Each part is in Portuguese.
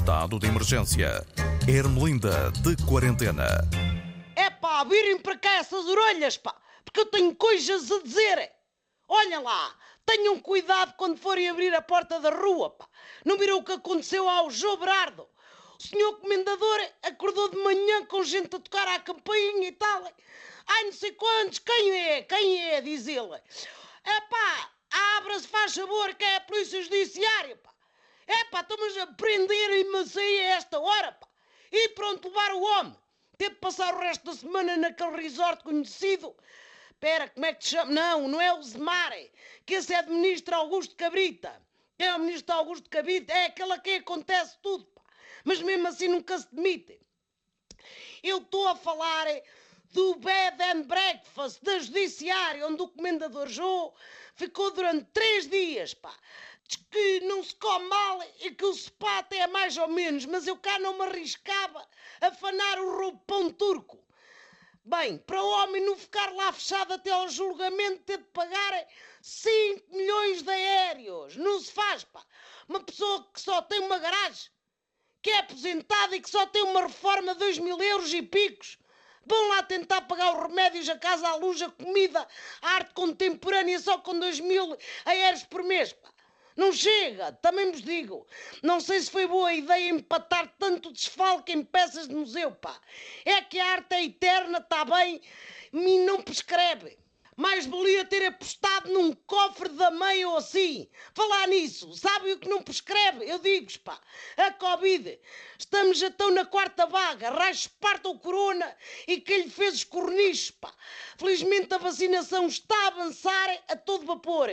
Estado de emergência. Ermelinda de quarentena. É pá, virem para cá essas orelhas, pá, porque eu tenho coisas a dizer. Olhem lá, tenham cuidado quando forem abrir a porta da rua, pá. Não viram o que aconteceu ao João Berardo? O senhor comendador acordou de manhã com gente a tocar à campainha e tal. Ai, não sei quantos, quem é? Quem é? Diz ele. É pá, abra-se, faz favor, que é a polícia judiciária, pá. É pá, estamos a prenderem-me assim a esta hora, pá. E pronto, levar o homem. Teve de passar o resto da semana naquele resort conhecido. Espera, como é que te chama? Não, não é o Zemare, que esse é do ministro Augusto Cabrita. É o ministro Augusto Cabrita? É aquele a quem acontece tudo, pá. Mas mesmo assim nunca se demite. Eu estou a falar é, do bed and breakfast da judiciária, onde o comendador João ficou durante três dias, pá. Que não se come mal e que o spot é mais ou menos, mas eu cá não me arriscava a fanar o roupão turco. Bem, para o homem não ficar lá fechado até ao julgamento, ter de pagar 5 milhões de aéreos. Não se faz, pá. Uma pessoa que só tem uma garagem, que é aposentada e que só tem uma reforma de 2 mil euros e picos. Vão lá tentar pagar os remédios, a casa, a luz, a comida, a arte contemporânea só com 2 mil aéreos por mês, pá. Não chega, também vos digo. Não sei se foi boa ideia empatar tanto desfalque em peças de museu, pá. É que a arte é eterna, está bem, e não prescreve. Mais valia ter apostado num cofre da mãe ou assim. Falar nisso, sabe o que não prescreve? Eu digo-vos, pá, a Covid. Estamos já tão na quarta vaga, raio parta o corona e quem lhe fez os cornichos, pá. Felizmente a vacinação está a avançar a todo vapor.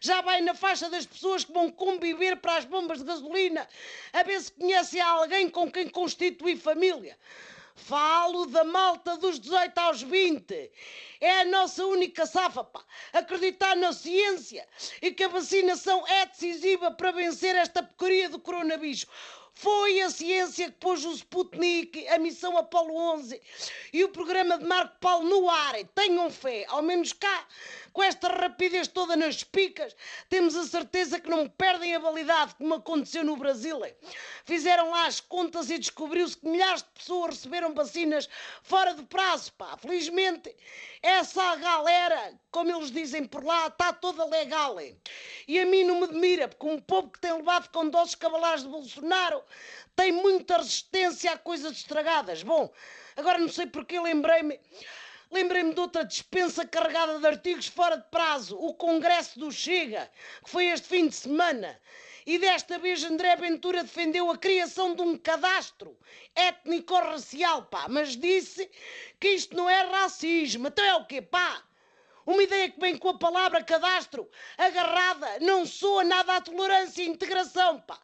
Já vai na faixa das pessoas que vão conviver para as bombas de gasolina, a ver se conhece alguém com quem constituir família. Falo da malta dos 18 aos 20. É a nossa única safa, pá. Acreditar na ciência e que a vacinação é decisiva para vencer esta porcaria do coronavírus. Foi a ciência que pôs o Sputnik, a missão Apolo 11 e o programa de Marco Paulo no ar. Tenham fé, ao menos cá, com esta rapidez toda nas picas, temos a certeza que não perdem a validade, como aconteceu no Brasil. Fizeram lá as contas e descobriu-se que milhares de pessoas receberam vacinas fora do prazo, pá. Felizmente, essa galera, como eles dizem por lá, está toda legal. E a mim não me admira, porque um povo que tem levado com doses cavalares de Bolsonaro tem muita resistência a coisas estragadas. Bom, agora não sei porque lembrei-me. Lembrei-me de outra dispensa carregada de artigos fora de prazo, o Congresso do Chega, que foi este fim de semana. E desta vez André Ventura defendeu a criação de um cadastro étnico-racial, pá, mas disse que isto não é racismo. Então é o quê, pá? Uma ideia que vem com a palavra cadastro agarrada não soa nada à tolerância e integração, pá.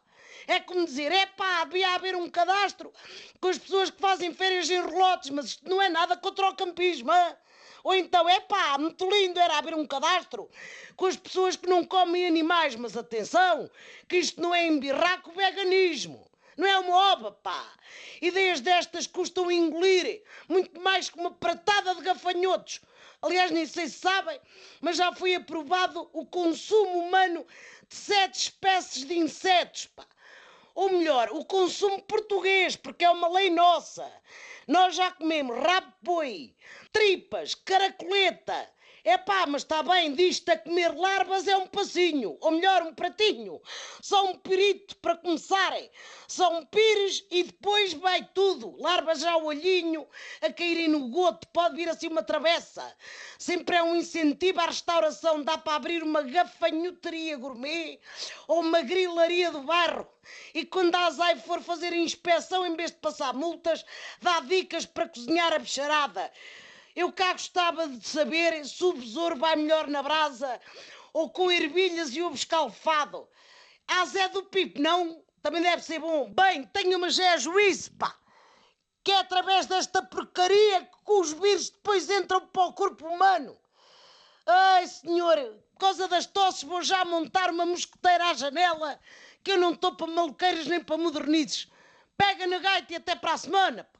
É como dizer, é pá, havia haver um cadastro com as pessoas que fazem férias em relotes, mas isto não é nada contra o campismo, hein? Ou então, é pá, muito lindo era haver um cadastro com as pessoas que não comem animais, mas atenção, que isto não é embirrar com o veganismo. Não é uma obra, pá. Ideias destas custam engolir muito mais que uma pratada de gafanhotos. Aliás, nem sei se sabem, mas já foi aprovado o consumo humano de sete espécies de insetos, pá ou melhor, o consumo português, porque é uma lei nossa. Nós já comemos rabo boi, tripas, caracoleta. É pá, mas está bem, disto a comer larvas é um passinho, ou melhor, um pratinho. Só um pirito para começarem. São um pires e depois vai tudo. Larvas já ao olhinho, a caírem no goto, pode vir assim uma travessa. Sempre é um incentivo à restauração. Dá para abrir uma gafanhoteria gourmet ou uma grilaria do barro. E quando a ASAI for fazer inspeção, em vez de passar multas, dá dicas para cozinhar a bicharada. Eu cá gostava de saber se o besouro vai melhor na brasa ou com ervilhas e ovo escalfado. A Zé do Pipo, não? Também deve ser bom. Bem, tenho uma já juízo, pá. Que é através desta porcaria que os vírus depois entram para o corpo humano. Ai, senhor, por causa das tosses vou já montar uma mosqueteira à janela que eu não estou para maluqueiras nem para modernizes. Pega na gaita e até para a semana, pá.